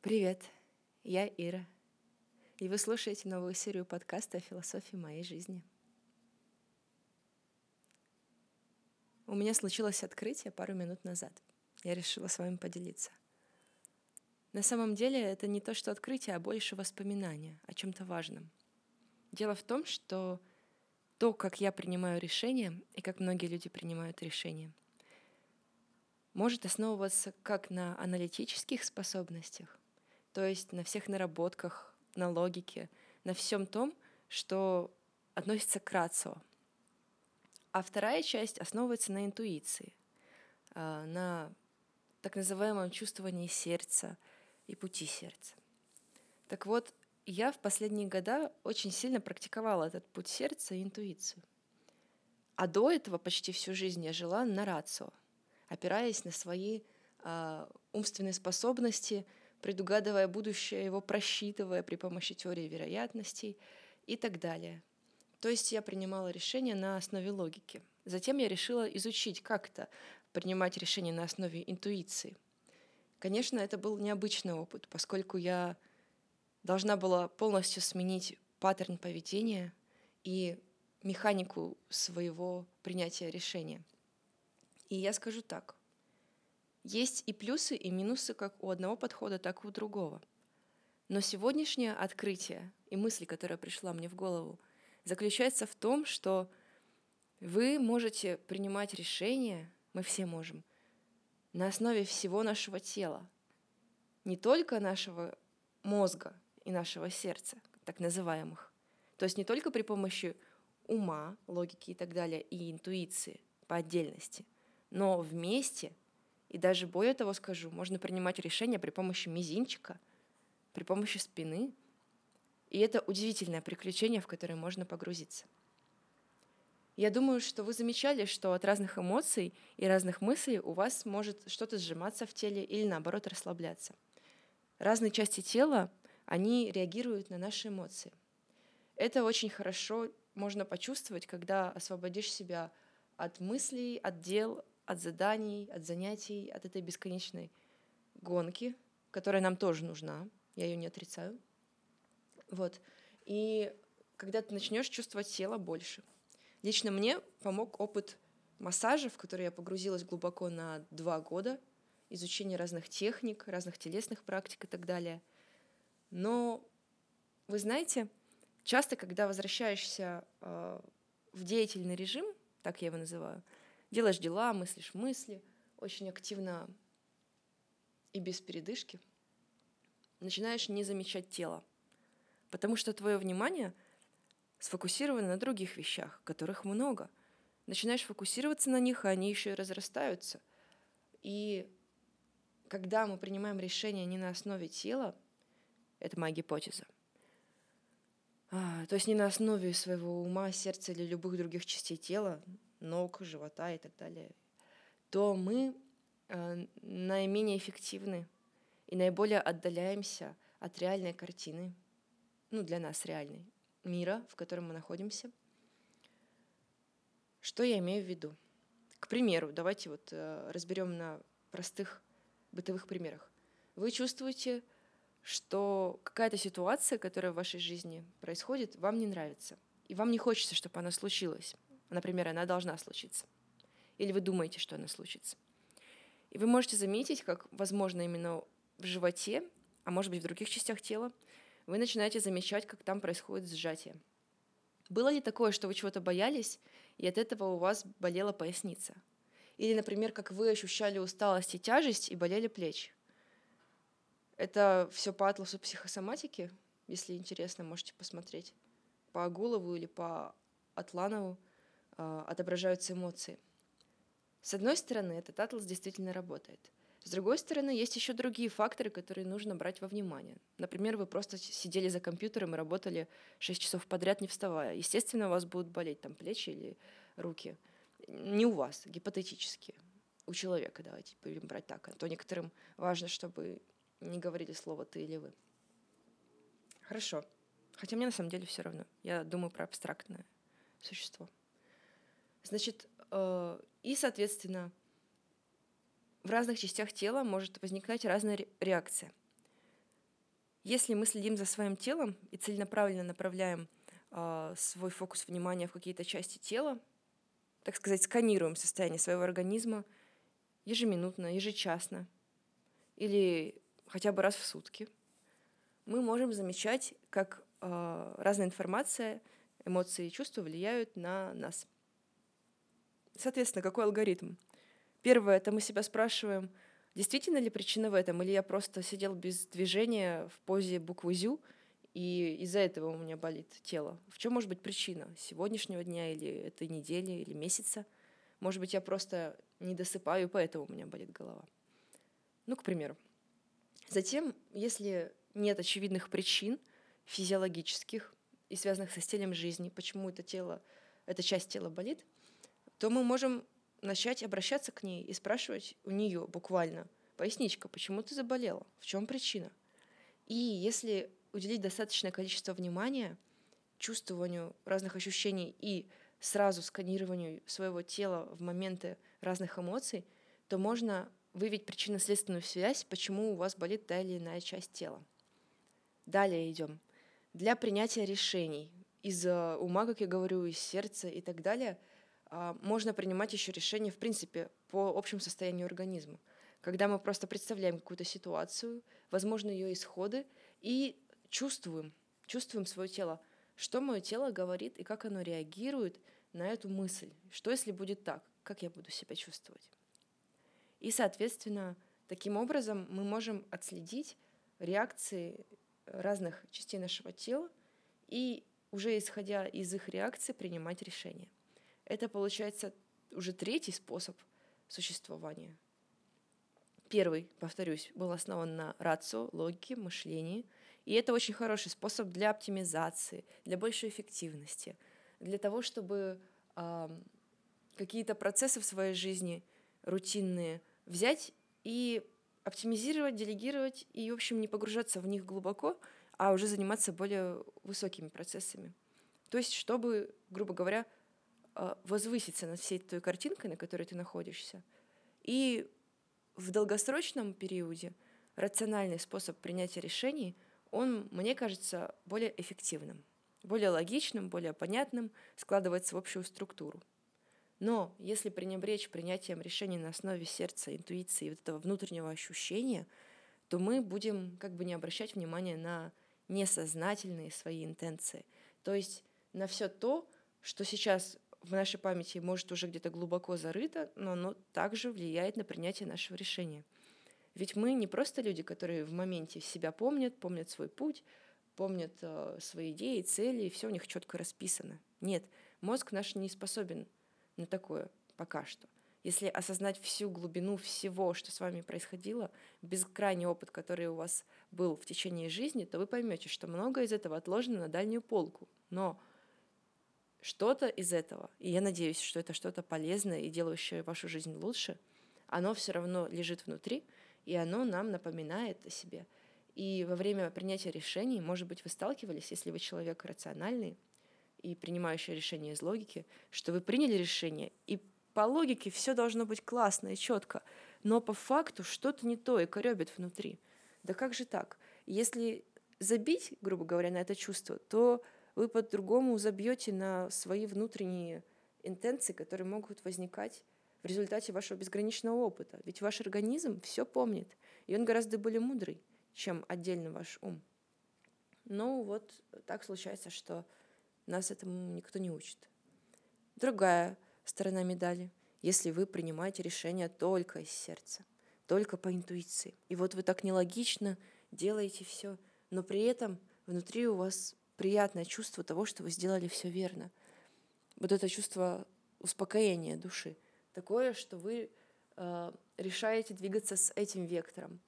Привет, я Ира, и вы слушаете новую серию подкаста о философии моей жизни. У меня случилось открытие пару минут назад. Я решила с вами поделиться. На самом деле это не то, что открытие, а больше воспоминания о чем-то важном. Дело в том, что то, как я принимаю решения и как многие люди принимают решения, может основываться как на аналитических способностях, то есть на всех наработках, на логике, на всем том, что относится к рацио. А вторая часть основывается на интуиции, а, на так называемом чувствовании сердца и пути сердца. Так вот, я в последние года очень сильно практиковала этот путь сердца и интуицию. А до этого почти всю жизнь я жила на рацио, опираясь на свои э, умственные способности, предугадывая будущее, его просчитывая при помощи теории вероятностей и так далее. То есть я принимала решения на основе логики. Затем я решила изучить, как это принимать решения на основе интуиции. Конечно, это был необычный опыт, поскольку я должна была полностью сменить паттерн поведения и механику своего принятия решения. И я скажу так. Есть и плюсы, и минусы как у одного подхода, так и у другого. Но сегодняшнее открытие и мысль, которая пришла мне в голову, заключается в том, что вы можете принимать решения, мы все можем, на основе всего нашего тела. Не только нашего мозга, и нашего сердца, так называемых. То есть не только при помощи ума, логики и так далее, и интуиции по отдельности, но вместе, и даже более того скажу, можно принимать решения при помощи мизинчика, при помощи спины. И это удивительное приключение, в которое можно погрузиться. Я думаю, что вы замечали, что от разных эмоций и разных мыслей у вас может что-то сжиматься в теле или наоборот расслабляться. Разные части тела они реагируют на наши эмоции. Это очень хорошо можно почувствовать, когда освободишь себя от мыслей, от дел, от заданий, от занятий, от этой бесконечной гонки, которая нам тоже нужна, я ее не отрицаю. Вот. И когда ты начнешь чувствовать тело больше. Лично мне помог опыт массажа, в который я погрузилась глубоко на два года, изучение разных техник, разных телесных практик и так далее — но вы знаете, часто, когда возвращаешься э, в деятельный режим, так я его называю, делаешь дела, мыслишь мысли, очень активно и без передышки, начинаешь не замечать тело, потому что твое внимание сфокусировано на других вещах, которых много. Начинаешь фокусироваться на них, а они еще и разрастаются. И когда мы принимаем решение не на основе тела, это моя гипотеза. А, то есть не на основе своего ума, сердца или любых других частей тела, ног, живота и так далее, то мы э, наименее эффективны и наиболее отдаляемся от реальной картины, ну, для нас реальной, мира, в котором мы находимся. Что я имею в виду? К примеру, давайте вот э, разберем на простых бытовых примерах. Вы чувствуете что какая-то ситуация, которая в вашей жизни происходит, вам не нравится. И вам не хочется, чтобы она случилась. Например, она должна случиться. Или вы думаете, что она случится. И вы можете заметить, как, возможно, именно в животе, а может быть в других частях тела, вы начинаете замечать, как там происходит сжатие. Было ли такое, что вы чего-то боялись, и от этого у вас болела поясница? Или, например, как вы ощущали усталость и тяжесть, и болели плечи? Это все по атласу психосоматики, если интересно, можете посмотреть. По Агулову или по Атланову отображаются эмоции. С одной стороны, этот атлас действительно работает. С другой стороны, есть еще другие факторы, которые нужно брать во внимание. Например, вы просто сидели за компьютером и работали 6 часов подряд, не вставая. Естественно, у вас будут болеть там плечи или руки. Не у вас, гипотетически. У человека, давайте будем брать так. А то некоторым важно, чтобы не говорили слово ты или вы. Хорошо. Хотя мне на самом деле все равно. Я думаю про абстрактное существо. Значит, э, и, соответственно, в разных частях тела может возникнуть разная реакция. Если мы следим за своим телом и целенаправленно направляем э, свой фокус внимания в какие-то части тела, так сказать, сканируем состояние своего организма ежеминутно, ежечасно или хотя бы раз в сутки, мы можем замечать, как э, разная информация, эмоции и чувства влияют на нас. Соответственно, какой алгоритм? Первое, это мы себя спрашиваем, действительно ли причина в этом, или я просто сидел без движения в позе буквы «зю», и из-за этого у меня болит тело. В чем может быть причина? Сегодняшнего дня или этой недели или месяца? Может быть, я просто не досыпаю, поэтому у меня болит голова. Ну, к примеру. Затем, если нет очевидных причин физиологических и связанных со стилем жизни, почему это тело, эта часть тела болит, то мы можем начать обращаться к ней и спрашивать у нее буквально, поясничка, почему ты заболела, в чем причина. И если уделить достаточное количество внимания чувствованию разных ощущений и сразу сканированию своего тела в моменты разных эмоций, то можно выявить причинно-следственную связь, почему у вас болит та или иная часть тела. Далее идем. Для принятия решений из ума, как я говорю, из сердца и так далее, можно принимать еще решения, в принципе, по общему состоянию организма. Когда мы просто представляем какую-то ситуацию, возможно, ее исходы, и чувствуем, чувствуем свое тело, что мое тело говорит и как оно реагирует на эту мысль. Что если будет так? Как я буду себя чувствовать? И, соответственно, таким образом мы можем отследить реакции разных частей нашего тела и уже исходя из их реакции принимать решения. Это получается уже третий способ существования. Первый, повторюсь, был основан на рацио, логике, мышлении. И это очень хороший способ для оптимизации, для большей эффективности, для того, чтобы э, какие-то процессы в своей жизни рутинные взять и оптимизировать, делегировать и, в общем, не погружаться в них глубоко, а уже заниматься более высокими процессами. То есть, чтобы, грубо говоря, возвыситься над всей той картинкой, на которой ты находишься. И в долгосрочном периоде рациональный способ принятия решений, он, мне кажется, более эффективным, более логичным, более понятным, складывается в общую структуру. Но если пренебречь принятием решений на основе сердца, интуиции и вот этого внутреннего ощущения, то мы будем как бы не обращать внимания на несознательные свои интенции. То есть на все то, что сейчас в нашей памяти может уже где-то глубоко зарыто, но оно также влияет на принятие нашего решения. Ведь мы не просто люди, которые в моменте себя помнят, помнят свой путь, помнят э, свои идеи, цели, и все у них четко расписано. Нет, мозг наш не способен на такое пока что. Если осознать всю глубину всего, что с вами происходило, бескрайний опыт, который у вас был в течение жизни, то вы поймете, что многое из этого отложено на дальнюю полку. Но что-то из этого, и я надеюсь, что это что-то полезное и делающее вашу жизнь лучше, оно все равно лежит внутри, и оно нам напоминает о себе. И во время принятия решений, может быть, вы сталкивались, если вы человек рациональный, и принимающий решение из логики, что вы приняли решение, и по логике все должно быть классно и четко, но по факту что-то не то и коребит внутри. Да как же так? Если забить, грубо говоря, на это чувство, то вы по-другому забьете на свои внутренние интенции, которые могут возникать в результате вашего безграничного опыта. Ведь ваш организм все помнит, и он гораздо более мудрый, чем отдельно ваш ум. Но вот так случается, что нас этому никто не учит. Другая сторона медали. Если вы принимаете решение только из сердца, только по интуиции, и вот вы так нелогично делаете все, но при этом внутри у вас приятное чувство того, что вы сделали все верно. Вот это чувство успокоения души. Такое, что вы э, решаете двигаться с этим вектором.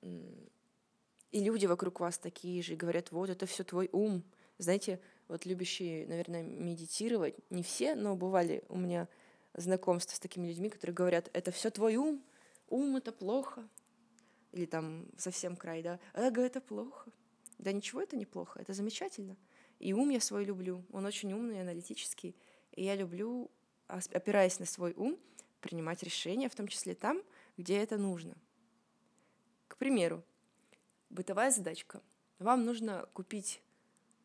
И люди вокруг вас такие же, и говорят, вот это все твой ум. Знаете, вот любящие, наверное, медитировать, не все, но бывали у меня знакомства с такими людьми, которые говорят, это все твой ум, ум это плохо, или там совсем край, да, эго это плохо. Да ничего это неплохо, это замечательно. И ум я свой люблю, он очень умный, аналитический, и я люблю, опираясь на свой ум, принимать решения, в том числе там, где это нужно. К примеру, бытовая задачка. Вам нужно купить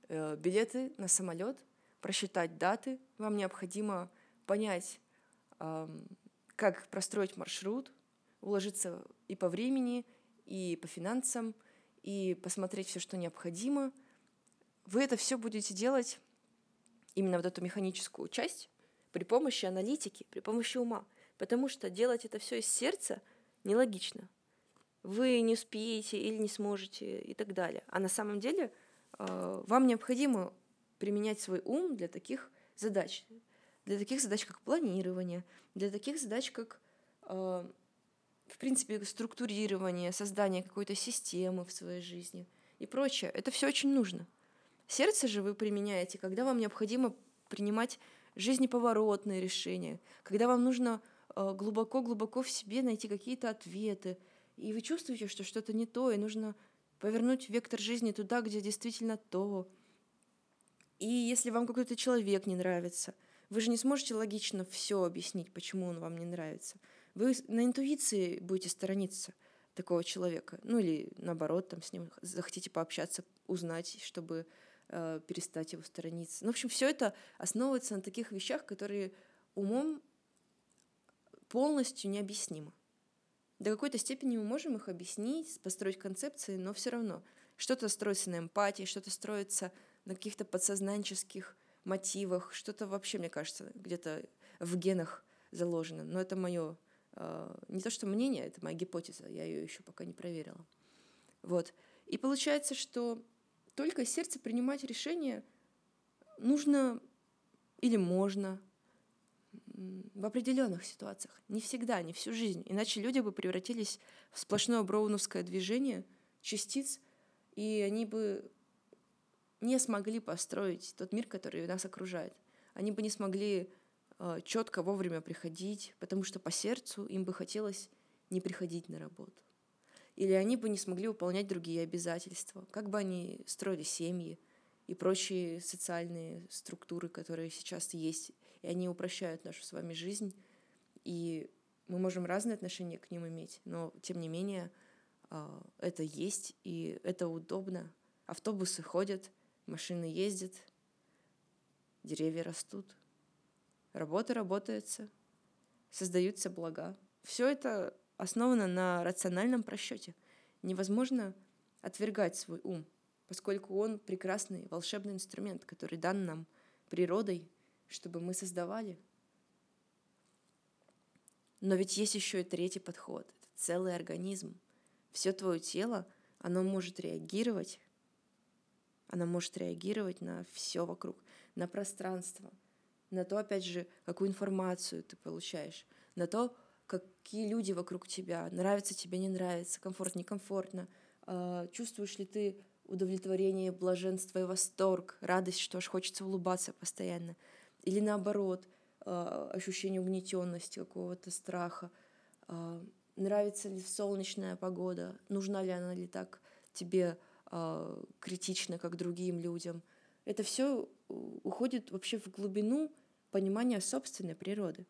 э, билеты на самолет, просчитать даты. Вам необходимо понять, э, как простроить маршрут, уложиться и по времени, и по финансам, и посмотреть все, что необходимо. Вы это все будете делать именно вот эту механическую часть при помощи аналитики, при помощи ума. Потому что делать это все из сердца нелогично. Вы не успеете или не сможете и так далее. А на самом деле э, вам необходимо применять свой ум для таких задач. Для таких задач, как планирование, для таких задач, как, э, в принципе, структурирование, создание какой-то системы в своей жизни и прочее. Это все очень нужно. Сердце же вы применяете, когда вам необходимо принимать жизнеповоротные решения, когда вам нужно э, глубоко-глубоко в себе найти какие-то ответы, и вы чувствуете, что что-то не то, и нужно повернуть вектор жизни туда, где действительно то. И если вам какой-то человек не нравится, вы же не сможете логично все объяснить, почему он вам не нравится. Вы на интуиции будете сторониться такого человека. Ну или наоборот, там с ним захотите пообщаться, узнать, чтобы э, перестать его сторониться. Ну, в общем, все это основывается на таких вещах, которые умом полностью необъяснимы. До какой-то степени мы можем их объяснить, построить концепции, но все равно что-то строится на эмпатии, что-то строится на каких-то подсознанческих мотивах, что-то вообще, мне кажется, где-то в генах заложено. Но это мое не то что мнение, это моя гипотеза, я ее еще пока не проверила. Вот. И получается, что только сердце принимать решение нужно или можно в определенных ситуациях, не всегда, не всю жизнь. Иначе люди бы превратились в сплошное броуновское движение частиц, и они бы не смогли построить тот мир, который нас окружает. Они бы не смогли э, четко вовремя приходить, потому что по сердцу им бы хотелось не приходить на работу. Или они бы не смогли выполнять другие обязательства, как бы они строили семьи и прочие социальные структуры, которые сейчас есть, и они упрощают нашу с вами жизнь, и мы можем разные отношения к ним иметь, но тем не менее а, это есть, и это удобно. Автобусы ходят, машины ездят, деревья растут, работа работается, создаются блага. Все это основана на рациональном просчете. Невозможно отвергать свой ум, поскольку он прекрасный волшебный инструмент, который дан нам природой, чтобы мы создавали. Но ведь есть еще и третий подход. Это целый организм. Все твое тело, оно может реагировать, оно может реагировать на все вокруг, на пространство, на то, опять же, какую информацию ты получаешь, на то, какие люди вокруг тебя, нравится тебе, не нравится, комфортно, некомфортно, а, чувствуешь ли ты удовлетворение, блаженство и восторг, радость, что аж хочется улыбаться постоянно, или наоборот, а, ощущение угнетенности, какого-то страха, а, нравится ли солнечная погода, нужна ли она ли так тебе критично, как другим людям. Это все уходит вообще в глубину понимания собственной природы.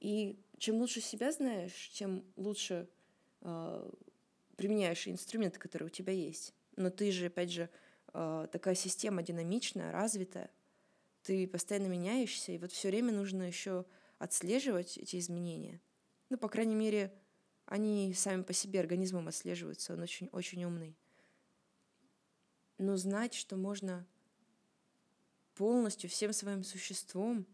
И чем лучше себя знаешь, тем лучше э, применяешь инструменты, которые у тебя есть. Но ты же, опять же, э, такая система динамичная, развитая. Ты постоянно меняешься, и вот все время нужно еще отслеживать эти изменения. Ну, по крайней мере, они сами по себе организмом отслеживаются, он очень, очень умный. Но знать, что можно полностью всем своим существом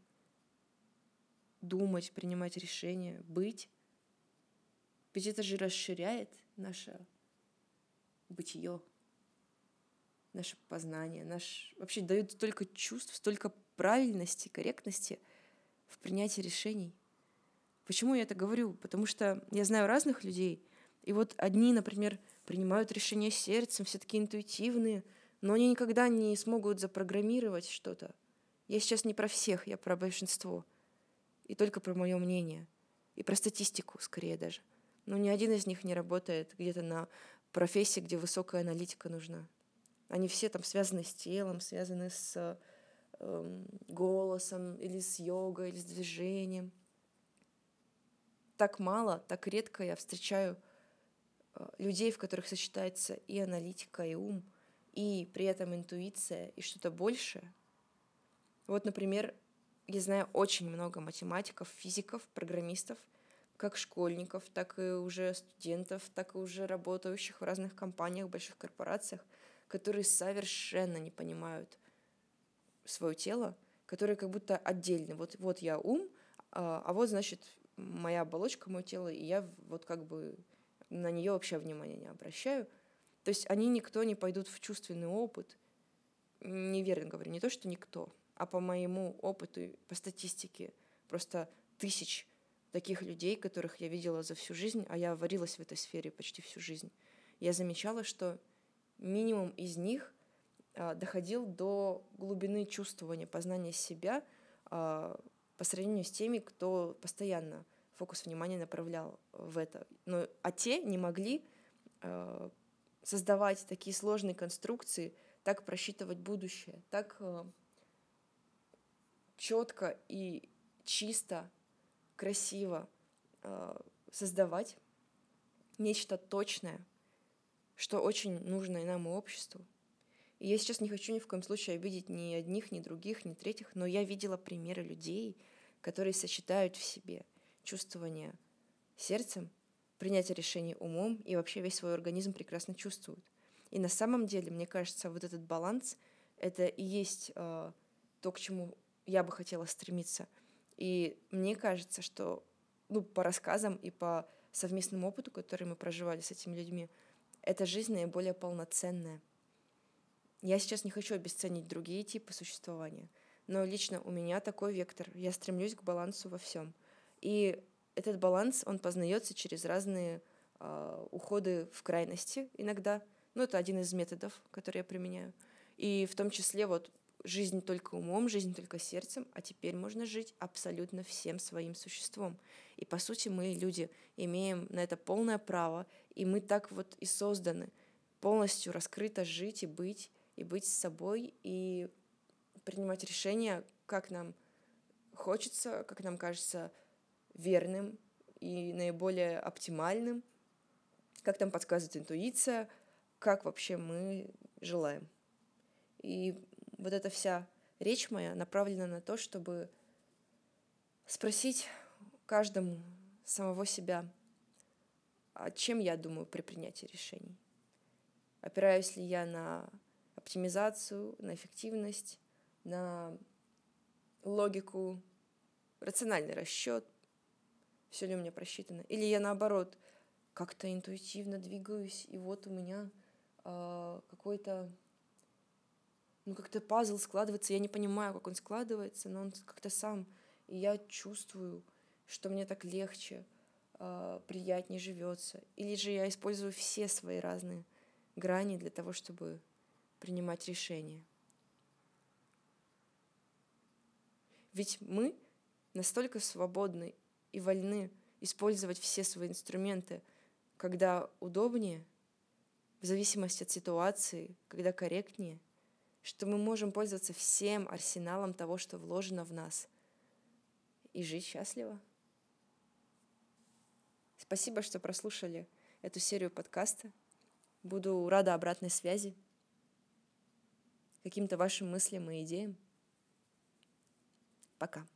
думать, принимать решения, быть. Ведь это же расширяет наше бытие, наше познание, наш вообще дает столько чувств, столько правильности, корректности в принятии решений. Почему я это говорю? Потому что я знаю разных людей, и вот одни, например, принимают решения сердцем, все такие интуитивные, но они никогда не смогут запрограммировать что-то. Я сейчас не про всех, я про большинство и только про мое мнение. И про статистику, скорее даже. Но ни один из них не работает где-то на профессии, где высокая аналитика нужна. Они все там связаны с телом, связаны с э, голосом, или с йогой, или с движением. Так мало, так редко я встречаю э, людей, в которых сочетается и аналитика, и ум, и при этом интуиция, и что-то большее. Вот, например, я знаю очень много математиков, физиков, программистов, как школьников, так и уже студентов, так и уже работающих в разных компаниях, больших корпорациях, которые совершенно не понимают свое тело, которые как будто отдельны. Вот, вот я ум, а, а вот, значит, моя оболочка, мое тело, и я вот как бы на нее вообще внимания не обращаю. То есть они никто не пойдут в чувственный опыт. Неверно говорю, не то, что никто, а по моему опыту, по статистике, просто тысяч таких людей, которых я видела за всю жизнь, а я варилась в этой сфере почти всю жизнь, я замечала, что минимум из них а, доходил до глубины чувствования, познания себя а, по сравнению с теми, кто постоянно фокус внимания направлял в это. Но, а те не могли а, создавать такие сложные конструкции, так просчитывать будущее, так четко и чисто, красиво создавать нечто точное, что очень нужно и нам, и обществу. И я сейчас не хочу ни в коем случае обидеть ни одних, ни других, ни третьих, но я видела примеры людей, которые сочетают в себе чувствование сердцем, принятие решений умом и вообще весь свой организм прекрасно чувствуют. И на самом деле, мне кажется, вот этот баланс — это и есть э, то, к чему я бы хотела стремиться. И мне кажется, что ну, по рассказам и по совместному опыту, который мы проживали с этими людьми, эта жизнь наиболее полноценная — я сейчас не хочу обесценить другие типы существования, но лично у меня такой вектор. Я стремлюсь к балансу во всем. И этот баланс, он познается через разные э, уходы в крайности иногда. Ну, это один из методов, который я применяю. И в том числе вот жизнь только умом, жизнь только сердцем, а теперь можно жить абсолютно всем своим существом. И по сути мы, люди, имеем на это полное право, и мы так вот и созданы полностью раскрыто жить и быть и быть с собой, и принимать решения, как нам хочется, как нам кажется верным и наиболее оптимальным, как нам подсказывает интуиция, как вообще мы желаем. И вот эта вся речь моя направлена на то, чтобы спросить каждому самого себя, о чем я думаю при принятии решений. Опираюсь ли я на оптимизацию, на эффективность, на логику, рациональный расчет, все ли у меня просчитано. Или я наоборот как-то интуитивно двигаюсь, и вот у меня э, какой-то, ну как-то пазл складывается, я не понимаю, как он складывается, но он как-то сам, и я чувствую, что мне так легче, э, приятнее живется. Или же я использую все свои разные грани для того, чтобы принимать решения. Ведь мы настолько свободны и вольны использовать все свои инструменты, когда удобнее, в зависимости от ситуации, когда корректнее, что мы можем пользоваться всем арсеналом того, что вложено в нас, и жить счастливо. Спасибо, что прослушали эту серию подкаста. Буду рада обратной связи каким-то вашим мыслям и идеям. Пока.